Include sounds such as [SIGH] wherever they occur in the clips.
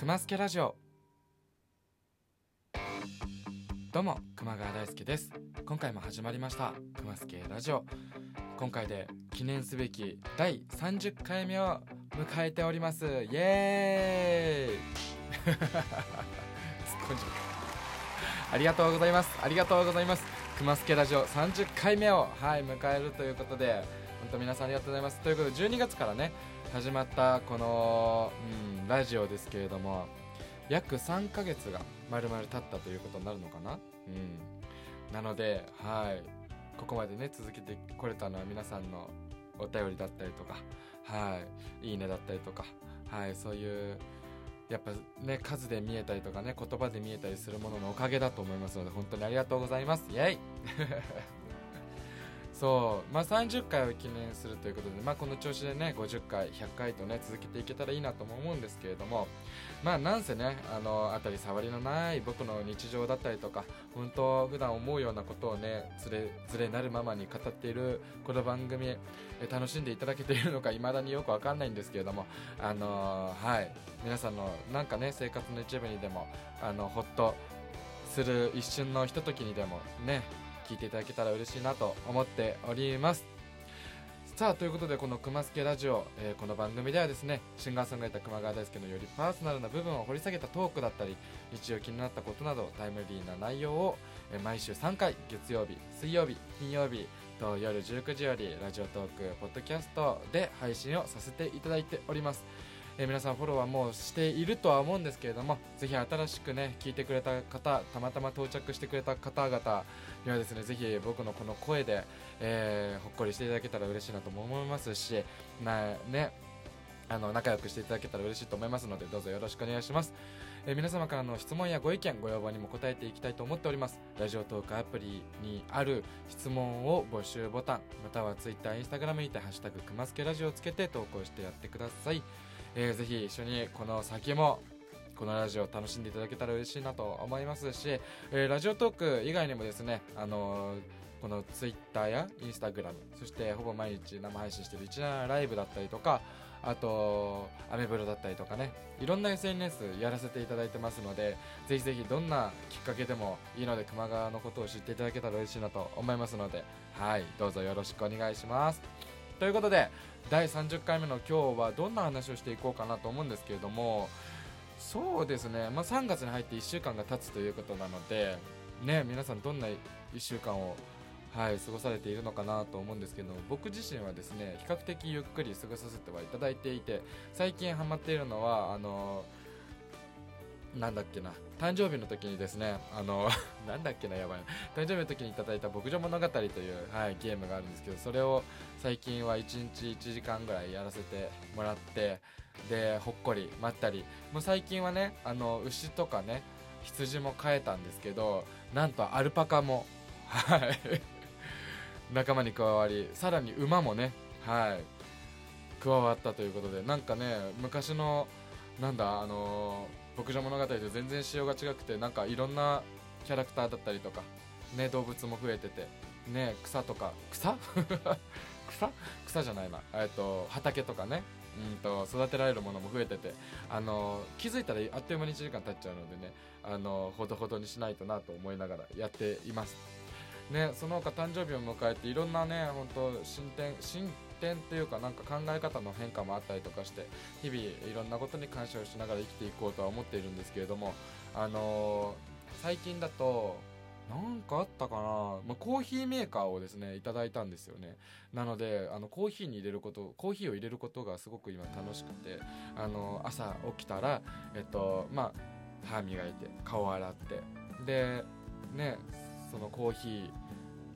熊助ラジオ。どうも熊川大輔です。今回も始まりました熊助ラジオ。今回で記念すべき第30回目を迎えております。イエーイ。[LAUGHS] 突っ込んじゃったありがとうございます。ありがとうございます。熊助ラジオ30回目をはい迎えるということで本当皆さんありがとうございます。ということで12月からね始まったこの、うん、ラジオですけれども約3ヶ月が丸々経ったということになるのかな？うん。なのではい。ここまでね続けてこれたのは皆さんのお便りだったりとかはい。いいねだったりとかはい。そういうやっぱね数で見えたりとかね言葉で見えたりするもののおかげだと思いますので本当にありがとうございます。イエイ！[LAUGHS] そう。まあ30回を記念するということでまあこの調子でね50回100回とね続けていけたらいいなとも思うんですけれどもまあなんせねあの当たり障りのない僕の日常だったりとか本当普段思うようなことをねずれずれなるままに語っているこの番組え楽しんでいただけているのか未だによくわかんないんですけれどもあのはい。皆さんのなんかね生活の一部にでもあのほっとする一瞬のひとときにでもね聞いていただけたら嬉しいなと思っております。さあということでこの「くまけラジオ」えーこの番組ではですねシンガーソングライター熊川大輔のよりパーソナルな部分を掘り下げたトークだったり日常気になったことなどタイムリーな内容を、えー毎週3回月曜日水曜日金曜日と夜19時よりラジオトークポッドキャストで配信をさせていただいております。えー皆さんフォローはもうしているとは思うんですけれどもぜひ新しくね聞いてくれた方たまたま到着してくれた方々にはですねぜひ僕のこの声で、えーほっこりしていただけたら嬉しいなとも思いますしなねあの仲良くしていただけたら嬉しいと思いますのでどうぞよろしくお願いします、えー皆様からの質問やご意見ご要望にも答えていきたいと思っております。ラジオトークアプリにある質問を募集ボタンまたは Twitter、Instagram にて「ハッシュタグくますけラジオ」をつけて投稿してやってください、えーぜひ一緒にこの先もこのラジオを楽しんでいただけたら嬉しいなと思いますし、えーラジオトーク以外にもですね、あのーこのツイッターやインスタグラムそしてほぼ毎日生配信してる一覧ライブだったりとかあとアメブロだったりとかねいろんな SNS やらせていただいてますのでぜひぜひどんなきっかけでもいいので熊川のことを知っていただけたら嬉しいなと思いますのではいどうぞよろしくお願いします。ということで第30回目の今日はどんな話をしていこうかなと思うんですけれどもそうですね、まあ、3月に入って1週間が経つということなので、ね、皆さんどんな1週間を、はい、過ごされているのかなと思うんですけど僕自身はですね比較的ゆっくり過ごさせてはいただいていて最近ハマっているのはあのなんだっけな誕生日の時にですねあの [LAUGHS] なんだっけなやばい誕生日の時にいただいた「牧場物語」という、はい、ゲームがあるんですけどそれを最近は1日1時間ぐらいやらせてもらってでほっこりまったり。もう最近はねあの牛とかね羊も飼えたんですけどなんとアルパカもはい [LAUGHS] 仲間に加わりさらに馬もねはい加わったということでなんかね昔のなんだあの牧場物語と全然仕様が違くてなんかいろんなキャラクターだったりとかね動物も増えててね草とか草？[LAUGHS] 草？草じゃないな。えっと畑とかね。うんと育てられるものも増えててあの気づいたらあっという間に1時間経っちゃうのでねあのほどほどにしないとなと思いながらやっています。ねその他誕生日を迎えていろんなね本当進展進展というかなんか考え方の変化もあったりとかして日々いろんなことに感謝をしながら生きていこうとは思っているんですけれどもあの最近だとなんかあったかな、まあ、コーヒーメーカーをですねいただいたんですよね。なのであのコーヒーに入れることコーヒーを入れることがすごく今楽しくてあの朝起きたらえっとまあ歯磨いて顔洗ってでねそのコーヒ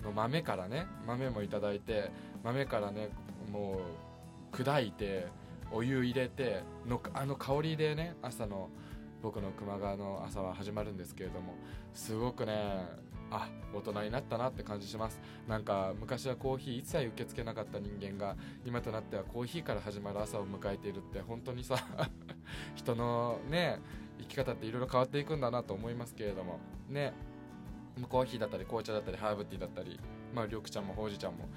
ーの豆からね豆もいただいて豆からねもう砕いてお湯入れてのあの香りでね朝の僕の熊川の朝は始まるんですけれどもすごくねあ大人になったなって感じします。なんか昔はコーヒー一切受け付けなかった人間が今となってはコーヒーから始まる朝を迎えているって本当にさ [LAUGHS] 人のね生き方っていろいろ変わっていくんだなと思いますけれどもね。コーヒーだったり紅茶だったりハーブティーだったり、まあ、緑茶もほうじ茶も。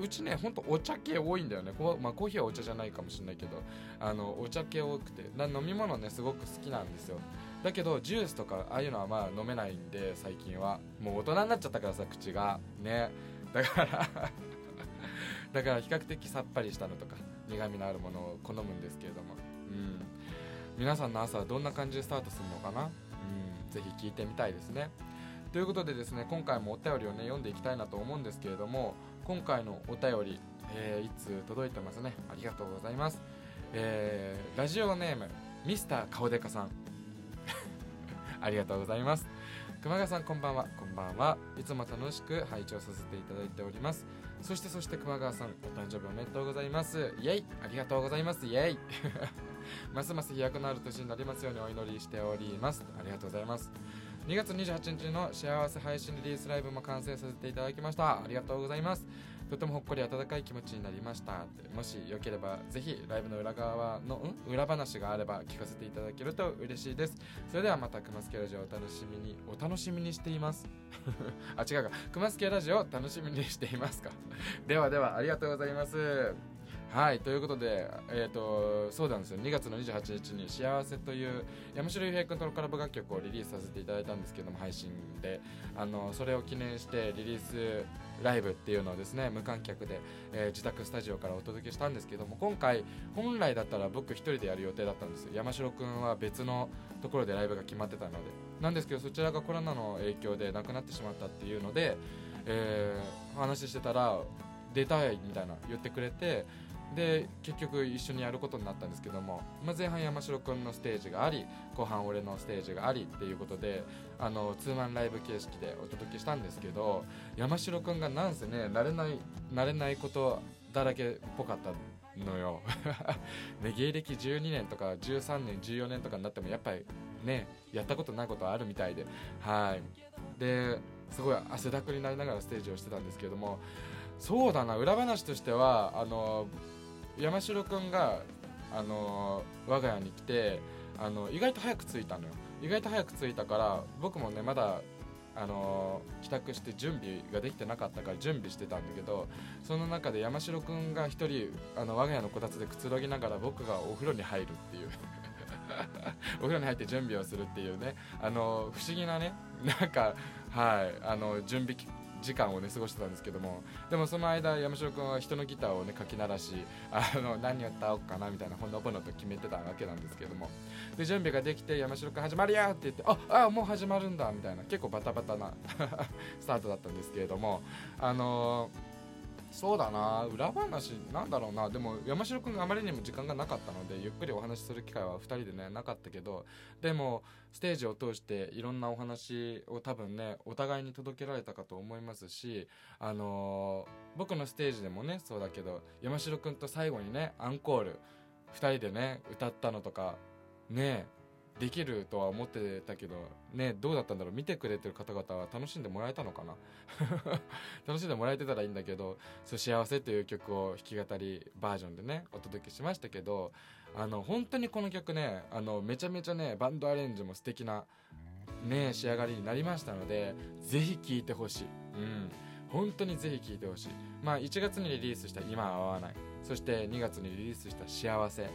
うちねほんとお茶系多いんだよね。こ、まあ、コーヒーはお茶じゃないかもしれないけど。あのお茶系多くて。飲み物ねすごく好きなんですよ。だけどジュースとかああいうのはまあ飲めないんで最近は。もう大人になっちゃったからさ口が。ね。だから [LAUGHS] だから比較的さっぱりしたのとか苦味のあるものを好むんですけれども。うん。皆さんの朝はどんな感じでスタートするのかな？うん。ぜひ聞いてみたいですね。ということでですね今回もお便りをね読んでいきたいなと思うんですけれども今回のお便り、えー、いつ届いてますね？ありがとうございます、えー、ラジオネームミスター顔でかさん。[LAUGHS] ありがとうございます。熊谷さんこんばんは。こんばんは。いつも楽しく拝聴させていただいております。そしてそして熊川さんお誕生日おめでとうございます。イエイ。ありがとうございます。イエイ。[LAUGHS] ますます飛躍のある年になりますようにお祈りしております。ありがとうございます。2月28日の幸せ配信リリースライブも完成させていただきました。ありがとうございます。とてもほっこり温かい気持ちになりました。もしよければぜひライブの裏側のん？裏話があれば聞かせていただけると嬉しいです。それではまた熊助ラジオをお楽しみにお楽しみにしています。[LAUGHS] あ違うか。熊助ラジオを楽しみにしていますか。[LAUGHS] ではではありがとうございます。はいということで、えーと、そうなんですよ。2月の28日に「幸せ」という山城雄平君とのコラボ楽曲をリリースさせていただいたんですけども配信で。あのそれを記念してリリースライブっていうのをですね無観客で、えー、自宅スタジオからお届けしたんですけども今回本来だったら僕1人でやる予定だったんですよ。山城君は別のところでライブが決まってたので。なんですけどそちらがコロナの影響でなくなってしまったっていうので、えー、話してたら出たいみたいな言ってくれてで結局一緒にやることになったんですけども、まあ、前半山城君のステージがあり後半俺のステージがありっていうことであのツーマンライブ形式でお届けしたんですけど山城君がなんせね慣れない慣れないことだらけっぽかったのよ。[LAUGHS] ね、芸歴12年とか13年14年とかになってもやっぱりねやったことないことあるみたいで。はい。ですごい汗だくになりながらステージをしてたんですけどもそうだな裏話としてはあの山城君が、あの我が家に来てあの意外と早く着いたのよ。意外と早く着いたから僕もねまだあの帰宅して準備ができてなかったから準備してたんだけどその中で山城君が1人あの我が家のこたつでくつろぎながら僕がお風呂に入るっていう。[LAUGHS] お風呂に入って準備をするっていうね。あの不思議なねなんかはいあの準備時間をね過ごしてたんですけどもでもその間山城君は人のギターをねかき鳴らしあの何を歌おうかなみたいなほんのぼのと決めてたわけなんですけども。で準備ができて山城君始まるやって言ってああもう始まるんだみたいな結構バタバタな [LAUGHS] スタートだったんですけれどもあのーそうだな。裏話なんだろうな。でも山城君があまりにも時間がなかったのでゆっくりお話しする機会は2人でねなかったけどでもステージを通していろんなお話を多分ねお互いに届けられたかと思いますしあのー、僕のステージでもねそうだけど山城君と最後にねアンコール2人でね歌ったのとかねできるとは思ってたけどねどうだったんだろう。見てくれてる方々は楽しんでもらえたのかな。[LAUGHS] 楽しんでもらえてたらいいんだけど「そう幸せ」という曲を弾き語りバージョンでねお届けしましたけどあの本当にこの曲ねあのめちゃめちゃねバンドアレンジも素敵なね仕上がりになりましたのでぜひ聴いてほしい。うん。本当にぜひ聴いてほしい。まあ1月にリリースした「今は会わない」そして2月にリリースした「幸せ」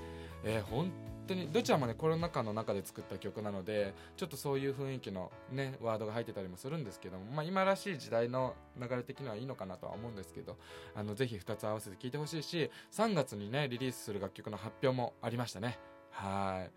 えー、本当にどちらもねコロナ禍の中で作った曲なのでちょっとそういう雰囲気のねワードが入ってたりもするんですけども、まあ、今らしい時代の流れ的にはいいのかなとは思うんですけどあのぜひ2つ合わせて聴いてほしいし3月にねリリースする楽曲の発表もありましたね。はい。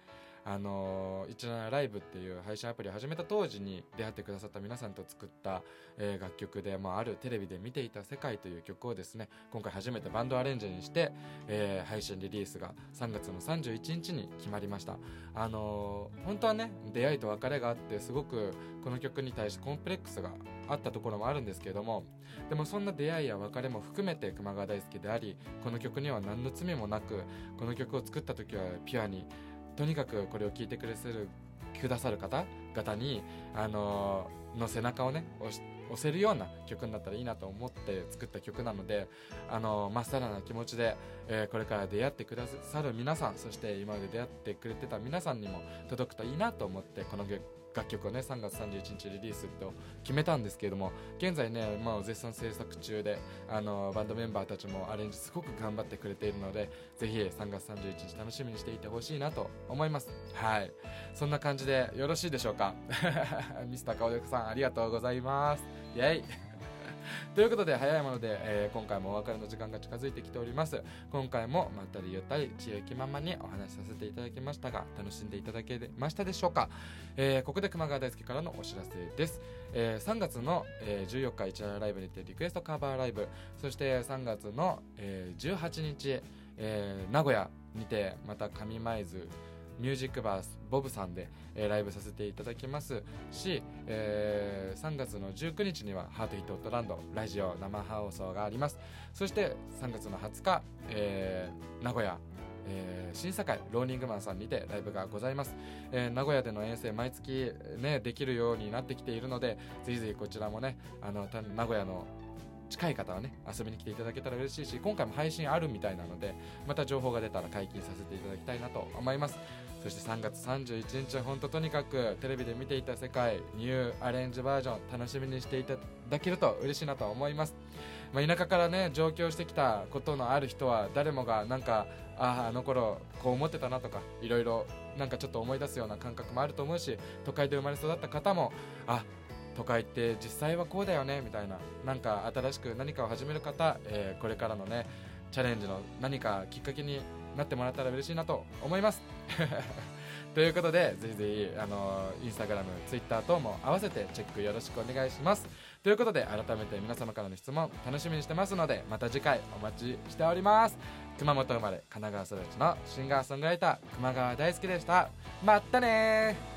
あの17ライブっていう配信アプリを始めた当時に出会ってくださった皆さんと作った、えー、楽曲で、まあ、あるテレビで見ていた世界という曲をですね今回初めてバンドアレンジにして、えー、配信リリースが3月の31日に決まりました。あのー、本当はね出会いと別れがあってすごくこの曲に対してコンプレックスがあったところもあるんですけれどもでもそんな出会いや別れも含めて熊川大輔でありこの曲には何の罪もなくこの曲を作った時はピュアにとにかくこれを聞いてくれるくださる方々に、あのの背中をね押せるような曲になったらいいなと思って作った曲なので、あのまっさらな気持ちで、えー、これから出会ってくださる皆さんそして今まで出会ってくれてた皆さんにも届くといいなと思ってこの曲楽曲をね3月31日リリースと決めたんですけれども現在ね、まあ、絶賛制作中であのバンドメンバーたちもアレンジすごく頑張ってくれているのでぜひ3月31日楽しみにしていてほしいなと思います。はい。そんな感じでよろしいでしょうか？[LAUGHS] ミスターかおでこさんありがとうございます。イェイ。ということで早いもので、えー、今回もお別れの時間が近づいてきております。今回もまったりゆったり知恵気ままにお話しさせていただきましたが楽しんでいただけましたでしょうか、えー、ここで熊川大輔からのお知らせです、えー、3月の、えー、14日一夜ライブにてリクエストカバーライブ。そして3月の、えー、18日、えー、名古屋にてまた上舞鶴ミュージックバースボブさんで、えー、ライブさせていただきます。し、えー、3月の19日にはハートヒットオットランドラジオ生放送があります。そして3月の20日、えー、名古屋えー、審査会ローニングマンさんにてライブがございます、えー、名古屋での遠征毎月ねできるようになってきているのでぜひぜひこちらもねあの名古屋の近い方はね遊びに来ていただけたら嬉しいし今回も配信あるみたいなのでまた情報が出たら解禁させていただきたいなと思います。そして3月31日は本当とにかくテレビで見ていた世界ニューアレンジバージョン楽しみにしていただけると嬉しいなと思います、まあ、田舎からね上京してきたことのある人は誰もがなんかあああの頃こう思ってたなとかいろいろなんかちょっと思い出すような感覚もあると思うし都会で生まれ育った方もあ都会って実際はこうだよねみたいな。なんか新しく何かを始める方、えー、これからのねチャレンジの何かきっかけになってもらったら嬉しいなと思います。[LAUGHS] ということでぜひぜひあのインスタグラムツイッター等も合わせてチェックよろしくお願いします。ということで改めて皆様からの質問楽しみにしてますのでまた次回お待ちしております。熊本生まれ神奈川育ちのシンガーソングライター熊川大輔でした。まったね